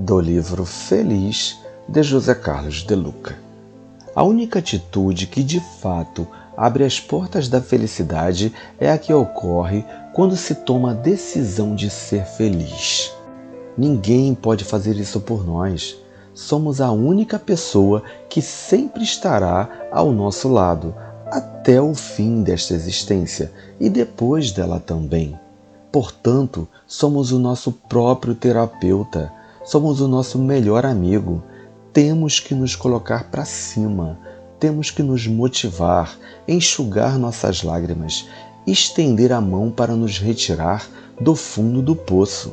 do livro Feliz de José Carlos de Luca. A única atitude que de fato abre as portas da felicidade é a que ocorre quando se toma a decisão de ser feliz. Ninguém pode fazer isso por nós. Somos a única pessoa que sempre estará ao nosso lado até o fim desta existência e depois dela também. Portanto, somos o nosso próprio terapeuta, somos o nosso melhor amigo. Temos que nos colocar para cima, temos que nos motivar, enxugar nossas lágrimas, estender a mão para nos retirar do fundo do poço.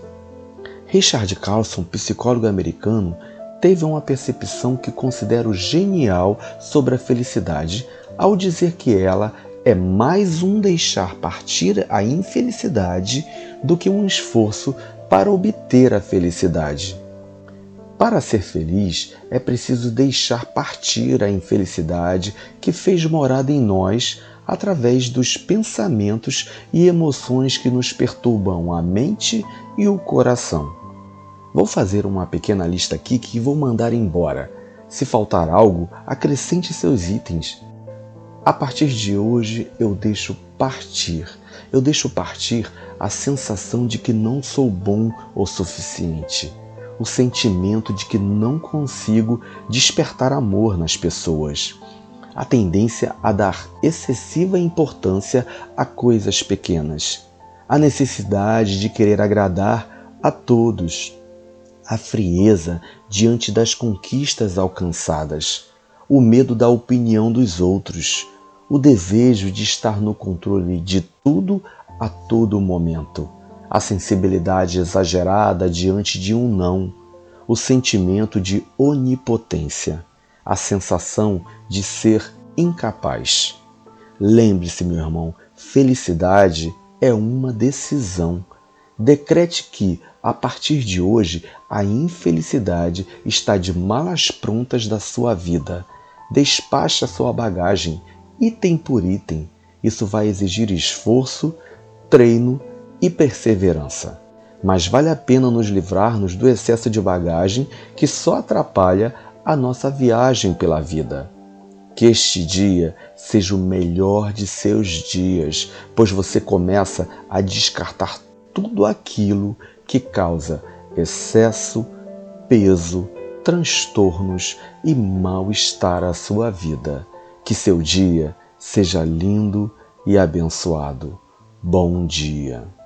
Richard Carlson, psicólogo americano, teve uma percepção que considero genial sobre a felicidade ao dizer que ela é mais um deixar partir a infelicidade do que um esforço para obter a felicidade. Para ser feliz, é preciso deixar partir a infelicidade que fez morada em nós através dos pensamentos e emoções que nos perturbam a mente e o coração. Vou fazer uma pequena lista aqui que vou mandar embora. Se faltar algo, acrescente seus itens. A partir de hoje eu deixo partir. Eu deixo partir a sensação de que não sou bom o suficiente. O sentimento de que não consigo despertar amor nas pessoas. A tendência a dar excessiva importância a coisas pequenas. A necessidade de querer agradar a todos. A frieza diante das conquistas alcançadas. O medo da opinião dos outros o desejo de estar no controle de tudo a todo momento, a sensibilidade exagerada diante de um não, o sentimento de onipotência, a sensação de ser incapaz. Lembre-se, meu irmão, felicidade é uma decisão. Decrete que, a partir de hoje, a infelicidade está de malas prontas da sua vida. Despache a sua bagagem item por item. Isso vai exigir esforço, treino e perseverança. Mas vale a pena nos livrarmos do excesso de bagagem que só atrapalha a nossa viagem pela vida. Que este dia seja o melhor de seus dias, pois você começa a descartar tudo aquilo que causa excesso, peso, transtornos e mal-estar à sua vida. Que seu dia seja lindo e abençoado. Bom dia.